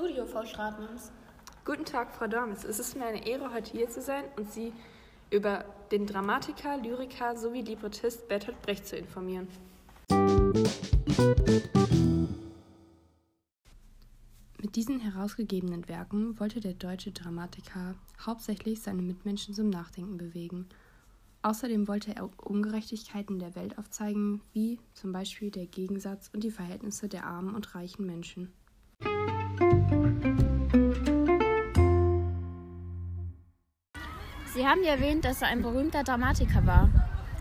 Studio, Frau Schradmans. Guten Tag, Frau Dormes. Es ist mir eine Ehre, heute hier zu sein und Sie über den Dramatiker, Lyriker sowie Librettist Bertolt Brecht zu informieren. Mit diesen herausgegebenen Werken wollte der deutsche Dramatiker hauptsächlich seine Mitmenschen zum Nachdenken bewegen. Außerdem wollte er Ungerechtigkeiten der Welt aufzeigen, wie zum Beispiel der Gegensatz und die Verhältnisse der armen und reichen Menschen. Sie haben ja erwähnt, dass er ein berühmter Dramatiker war.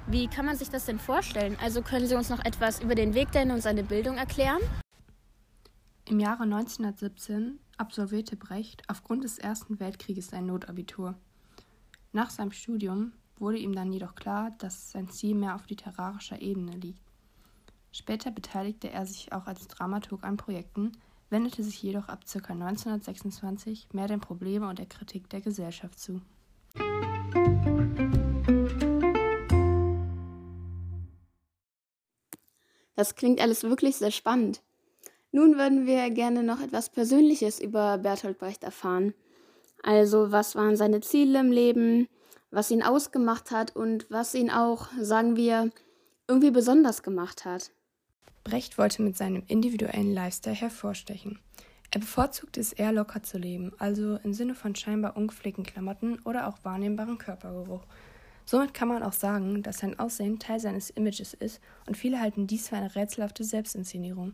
Wie kann man sich das denn vorstellen? Also können Sie uns noch etwas über den Weg dahin und seine Bildung erklären? Im Jahre 1917 absolvierte Brecht aufgrund des Ersten Weltkrieges sein Notabitur. Nach seinem Studium wurde ihm dann jedoch klar, dass sein Ziel mehr auf literarischer Ebene liegt. Später beteiligte er sich auch als Dramaturg an Projekten, wendete sich jedoch ab ca. 1926 mehr den Problemen und der Kritik der Gesellschaft zu. Das klingt alles wirklich sehr spannend. Nun würden wir gerne noch etwas Persönliches über Bertolt Brecht erfahren. Also, was waren seine Ziele im Leben, was ihn ausgemacht hat und was ihn auch, sagen wir, irgendwie besonders gemacht hat. Brecht wollte mit seinem individuellen Lifestyle hervorstechen. Er bevorzugte es eher locker zu leben, also im Sinne von scheinbar ungepflegten Klamotten oder auch wahrnehmbaren Körpergeruch. Somit kann man auch sagen, dass sein Aussehen Teil seines Images ist und viele halten dies für eine rätselhafte Selbstinszenierung.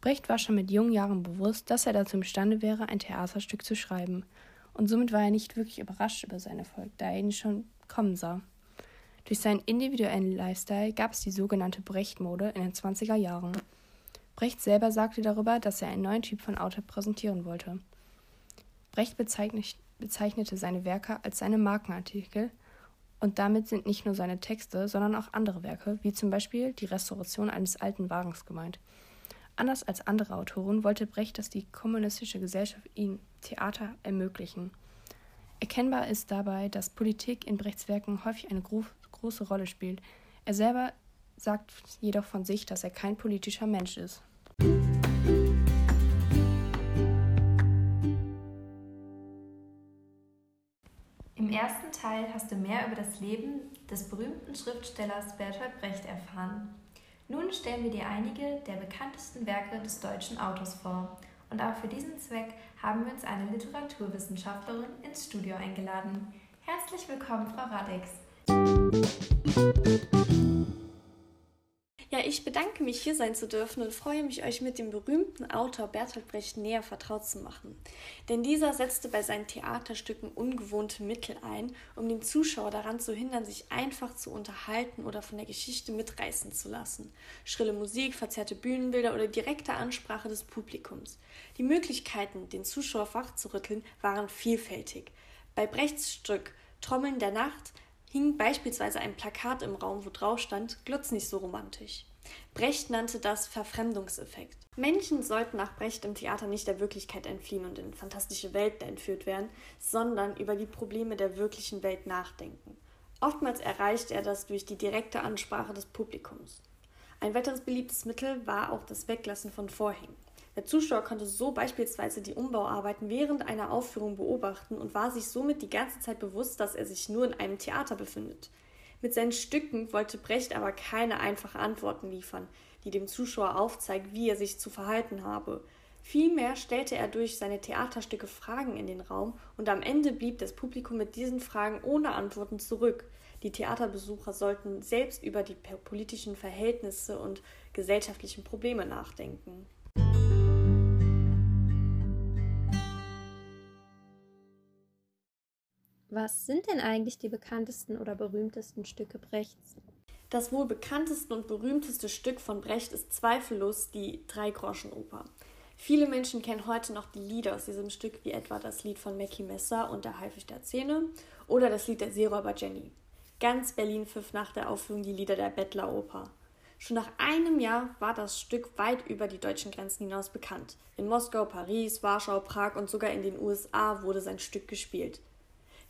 Brecht war schon mit jungen Jahren bewusst, dass er dazu imstande wäre, ein Theaterstück zu schreiben. Und somit war er nicht wirklich überrascht über seinen Erfolg, da er ihn schon kommen sah. Durch seinen individuellen Lifestyle gab es die sogenannte Brecht-Mode in den 20er Jahren. Brecht selber sagte darüber, dass er einen neuen Typ von Autor präsentieren wollte. Brecht bezeichnete seine Werke als seine Markenartikel und damit sind nicht nur seine Texte, sondern auch andere Werke, wie zum Beispiel die Restauration eines alten Wagens gemeint. Anders als andere Autoren wollte Brecht, dass die kommunistische Gesellschaft ihm Theater ermöglichen. Erkennbar ist dabei, dass Politik in Brechts Werken häufig eine gro große Rolle spielt. Er selber sagt jedoch von sich, dass er kein politischer Mensch ist. Im ersten Teil hast du mehr über das Leben des berühmten Schriftstellers Bertolt Brecht erfahren. Nun stellen wir dir einige der bekanntesten Werke des deutschen Autors vor. Und auch für diesen Zweck haben wir uns eine Literaturwissenschaftlerin ins Studio eingeladen. Herzlich willkommen, Frau Radix. Ja, ich bedanke mich, hier sein zu dürfen und freue mich, euch mit dem berühmten Autor Bertolt Brecht näher vertraut zu machen. Denn dieser setzte bei seinen Theaterstücken ungewohnte Mittel ein, um den Zuschauer daran zu hindern, sich einfach zu unterhalten oder von der Geschichte mitreißen zu lassen. Schrille Musik, verzerrte Bühnenbilder oder direkte Ansprache des Publikums. Die Möglichkeiten, den Zuschauer wachzurütteln, waren vielfältig. Bei Brechts Stück Trommeln der Nacht hing beispielsweise ein Plakat im Raum, wo drauf stand, glotz nicht so romantisch. Brecht nannte das Verfremdungseffekt. Menschen sollten nach Brecht im Theater nicht der Wirklichkeit entfliehen und in fantastische Welten entführt werden, sondern über die Probleme der wirklichen Welt nachdenken. Oftmals erreicht er das durch die direkte Ansprache des Publikums. Ein weiteres beliebtes Mittel war auch das Weglassen von Vorhängen. Der Zuschauer konnte so beispielsweise die Umbauarbeiten während einer Aufführung beobachten und war sich somit die ganze Zeit bewusst, dass er sich nur in einem Theater befindet. Mit seinen Stücken wollte Brecht aber keine einfachen Antworten liefern, die dem Zuschauer aufzeigt, wie er sich zu verhalten habe. Vielmehr stellte er durch seine Theaterstücke Fragen in den Raum und am Ende blieb das Publikum mit diesen Fragen ohne Antworten zurück. Die Theaterbesucher sollten selbst über die politischen Verhältnisse und gesellschaftlichen Probleme nachdenken. Was sind denn eigentlich die bekanntesten oder berühmtesten Stücke Brechts? Das wohl bekannteste und berühmteste Stück von Brecht ist zweifellos die Dreigroschenoper. Viele Menschen kennen heute noch die Lieder aus diesem Stück, wie etwa das Lied von Mackie Messer und der Haifisch der Zähne oder das Lied der Seeräuber Jenny. Ganz Berlin pfiff nach der Aufführung die Lieder der Bettleroper. Schon nach einem Jahr war das Stück weit über die deutschen Grenzen hinaus bekannt. In Moskau, Paris, Warschau, Prag und sogar in den USA wurde sein Stück gespielt.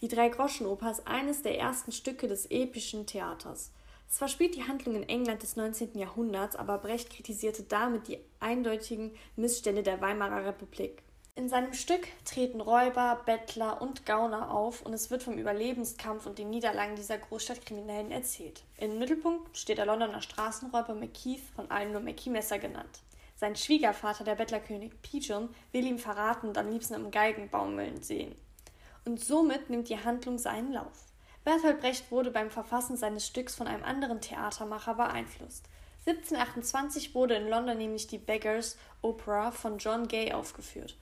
Die Drei-Groschen-Oper ist eines der ersten Stücke des epischen Theaters. Es verspielt die Handlung in England des 19. Jahrhunderts, aber Brecht kritisierte damit die eindeutigen Missstände der Weimarer Republik. In seinem Stück treten Räuber, Bettler und Gauner auf und es wird vom Überlebenskampf und den Niederlagen dieser Großstadtkriminellen erzählt. Im Mittelpunkt steht der Londoner Straßenräuber McKeith, von allen nur Mackie Messer genannt. Sein Schwiegervater, der Bettlerkönig Pigeon, will ihm verraten und am liebsten im Geigenbaumeln sehen. Und somit nimmt die Handlung seinen Lauf. Bertolt Brecht wurde beim Verfassen seines Stücks von einem anderen Theatermacher beeinflusst. 1728 wurde in London nämlich die Beggars Opera von John Gay aufgeführt.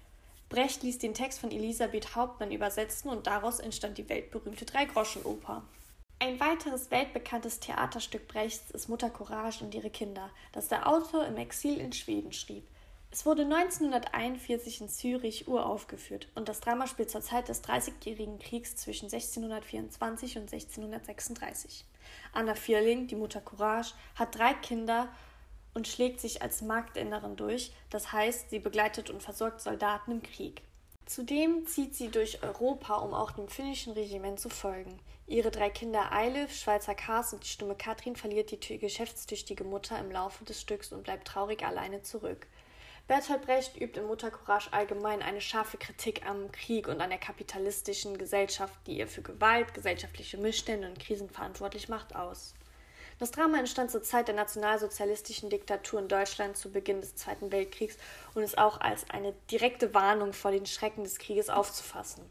Brecht ließ den Text von Elisabeth Hauptmann übersetzen und daraus entstand die weltberühmte Dreigroschenoper. Ein weiteres weltbekanntes Theaterstück Brechts ist Mutter Courage und ihre Kinder, das der Autor im Exil in Schweden schrieb. Es wurde 1941 in Zürich uraufgeführt und das Drama spielt zur Zeit des Dreißigjährigen Kriegs zwischen 1624 und 1636. Anna Vierling, die Mutter Courage, hat drei Kinder und schlägt sich als Marktänderin durch, das heißt, sie begleitet und versorgt Soldaten im Krieg. Zudem zieht sie durch Europa, um auch dem finnischen Regiment zu folgen. Ihre drei Kinder Eilif, Schweizer Kars und die stumme Katrin verliert die geschäftstüchtige Mutter im Laufe des Stücks und bleibt traurig alleine zurück. Bertolt Brecht übt in Mutter Courage allgemein eine scharfe Kritik am Krieg und an der kapitalistischen Gesellschaft, die ihr für Gewalt, gesellschaftliche Missstände und Krisen verantwortlich macht, aus. Das Drama entstand zur Zeit der nationalsozialistischen Diktatur in Deutschland zu Beginn des Zweiten Weltkriegs und ist auch als eine direkte Warnung vor den Schrecken des Krieges aufzufassen.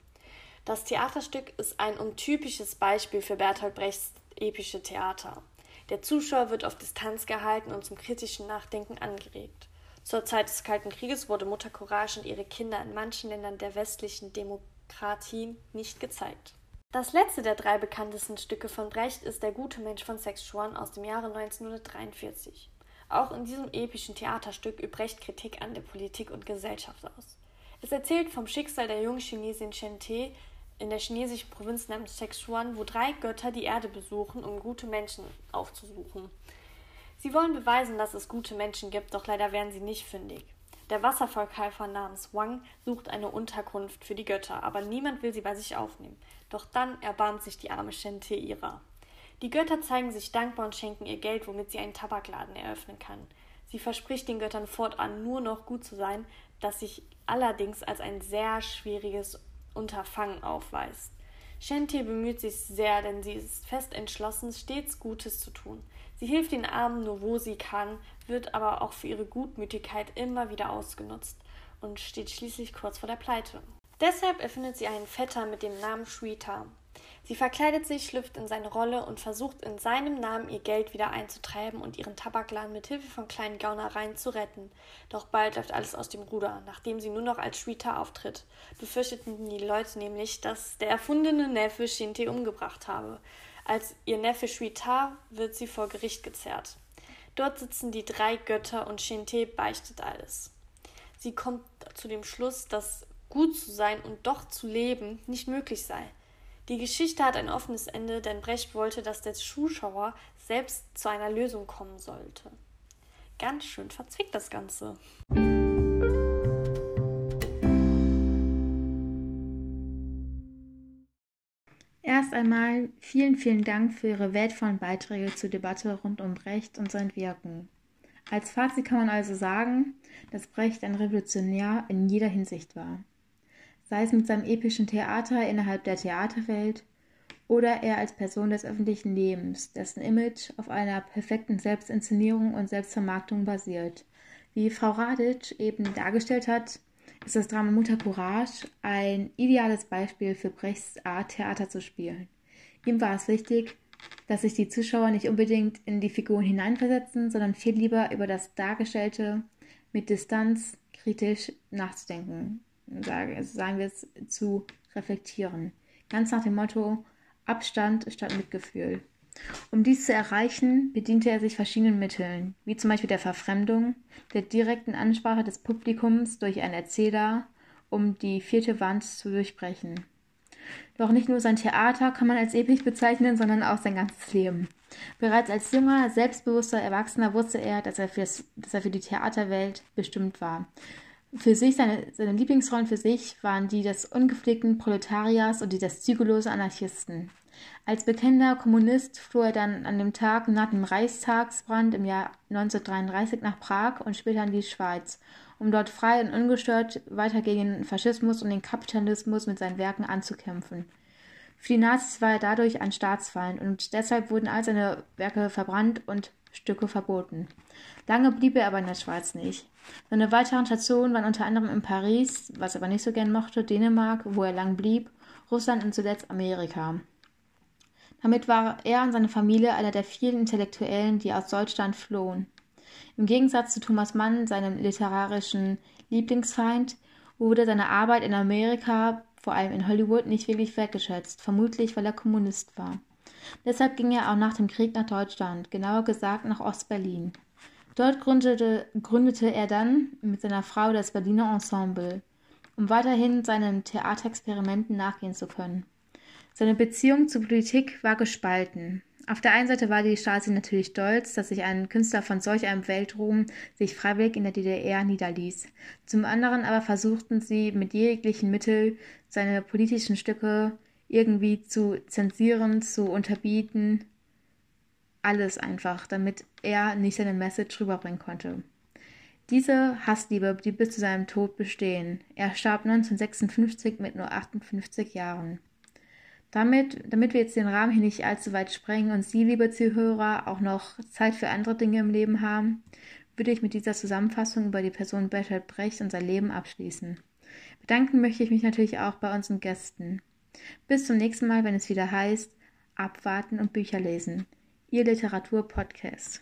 Das Theaterstück ist ein untypisches Beispiel für Bertolt Brechts epische Theater. Der Zuschauer wird auf Distanz gehalten und zum kritischen Nachdenken angeregt. Zur Zeit des Kalten Krieges wurde Mutter Courage und ihre Kinder in manchen Ländern der westlichen Demokratien nicht gezeigt. Das letzte der drei bekanntesten Stücke von Brecht ist Der gute Mensch von Sextuan aus dem Jahre 1943. Auch in diesem epischen Theaterstück übt Brecht Kritik an der Politik und Gesellschaft aus. Es erzählt vom Schicksal der jungen Chinesin Chen Te in der chinesischen Provinz namens Sextuan, wo drei Götter die Erde besuchen, um gute Menschen aufzusuchen. Sie wollen beweisen, dass es gute Menschen gibt, doch leider werden sie nicht fündig. Der Wasserverkäufer namens Wang sucht eine Unterkunft für die Götter, aber niemand will sie bei sich aufnehmen. Doch dann erbarmt sich die arme Shente ihrer. Die Götter zeigen sich dankbar und schenken ihr Geld, womit sie einen Tabakladen eröffnen kann. Sie verspricht den Göttern fortan nur noch gut zu sein, das sich allerdings als ein sehr schwieriges Unterfangen aufweist. Shente bemüht sich sehr, denn sie ist fest entschlossen, stets Gutes zu tun. Sie hilft den Armen nur wo sie kann, wird aber auch für ihre Gutmütigkeit immer wieder ausgenutzt und steht schließlich kurz vor der Pleite. Deshalb erfindet sie einen Vetter mit dem Namen Shuita. Sie verkleidet sich, schlüpft in seine Rolle und versucht in seinem Namen ihr Geld wieder einzutreiben und ihren Tabakladen mit Hilfe von kleinen Gaunereien zu retten. Doch bald läuft alles aus dem Ruder, nachdem sie nur noch als Shuita auftritt. Befürchteten die Leute nämlich, dass der erfundene Neffe Shinte umgebracht habe. Als ihr Neffe Shuita wird sie vor Gericht gezerrt. Dort sitzen die drei Götter und Shinte beichtet alles. Sie kommt zu dem Schluss, dass gut zu sein und doch zu leben nicht möglich sei. Die Geschichte hat ein offenes Ende, denn Brecht wollte, dass der Zuschauer selbst zu einer Lösung kommen sollte. Ganz schön verzwickt das Ganze. Erst einmal vielen, vielen Dank für Ihre wertvollen Beiträge zur Debatte rund um Brecht und sein Wirken. Als Fazit kann man also sagen, dass Brecht ein Revolutionär in jeder Hinsicht war sei es mit seinem epischen Theater innerhalb der Theaterwelt oder er als Person des öffentlichen Lebens, dessen Image auf einer perfekten Selbstinszenierung und Selbstvermarktung basiert. Wie Frau Radic eben dargestellt hat, ist das Drama Mutter Courage ein ideales Beispiel für Brechts Art, Theater zu spielen. Ihm war es wichtig, dass sich die Zuschauer nicht unbedingt in die Figuren hineinversetzen, sondern viel lieber über das Dargestellte mit Distanz kritisch nachzudenken sagen wir es, zu reflektieren. Ganz nach dem Motto Abstand statt Mitgefühl. Um dies zu erreichen, bediente er sich verschiedenen Mitteln, wie zum Beispiel der Verfremdung, der direkten Ansprache des Publikums durch einen Erzähler, um die vierte Wand zu durchbrechen. Doch nicht nur sein Theater kann man als episch bezeichnen, sondern auch sein ganzes Leben. Bereits als junger, selbstbewusster Erwachsener wusste er, dass er, dass er für die Theaterwelt bestimmt war für sich, seine, seine Lieblingsrollen für sich waren die des ungepflegten Proletariers und die des zügellosen Anarchisten. Als bekennender Kommunist floh er dann an dem Tag nach dem Reichstagsbrand im Jahr 1933 nach Prag und später in die Schweiz, um dort frei und ungestört weiter gegen den Faschismus und den Kapitalismus mit seinen Werken anzukämpfen. Für die Nazis war er dadurch ein Staatsfeind und deshalb wurden all seine Werke verbrannt und Stücke verboten. Lange blieb er aber in der Schweiz nicht. Seine weiteren Stationen waren unter anderem in Paris, was er aber nicht so gern mochte, Dänemark, wo er lang blieb, Russland und zuletzt Amerika. Damit war er und seine Familie einer der vielen Intellektuellen, die aus Deutschland flohen. Im Gegensatz zu Thomas Mann, seinem literarischen Lieblingsfeind, wurde seine Arbeit in Amerika, vor allem in Hollywood, nicht wirklich wertgeschätzt, vermutlich weil er Kommunist war. Deshalb ging er auch nach dem Krieg nach Deutschland, genauer gesagt nach Ostberlin. Dort gründete, gründete er dann mit seiner Frau das Berliner Ensemble, um weiterhin seinen Theaterexperimenten nachgehen zu können. Seine Beziehung zur Politik war gespalten. Auf der einen Seite war die Stasi natürlich stolz, dass sich ein Künstler von solch einem Weltruhm sich freiwillig in der DDR niederließ. Zum anderen aber versuchten sie mit jeglichen Mitteln seine politischen Stücke irgendwie zu zensieren, zu unterbieten. Alles einfach, damit er nicht seine Message rüberbringen konnte. Diese Hassliebe blieb bis zu seinem Tod bestehen. Er starb 1956 mit nur 58 Jahren. Damit, damit wir jetzt den Rahmen hier nicht allzu weit sprengen und Sie, liebe Zuhörer, auch noch Zeit für andere Dinge im Leben haben, würde ich mit dieser Zusammenfassung über die Person Bertolt Brecht und sein Leben abschließen. Bedanken möchte ich mich natürlich auch bei unseren Gästen. Bis zum nächsten Mal, wenn es wieder heißt Abwarten und Bücher lesen. Ihr Literatur-Podcast.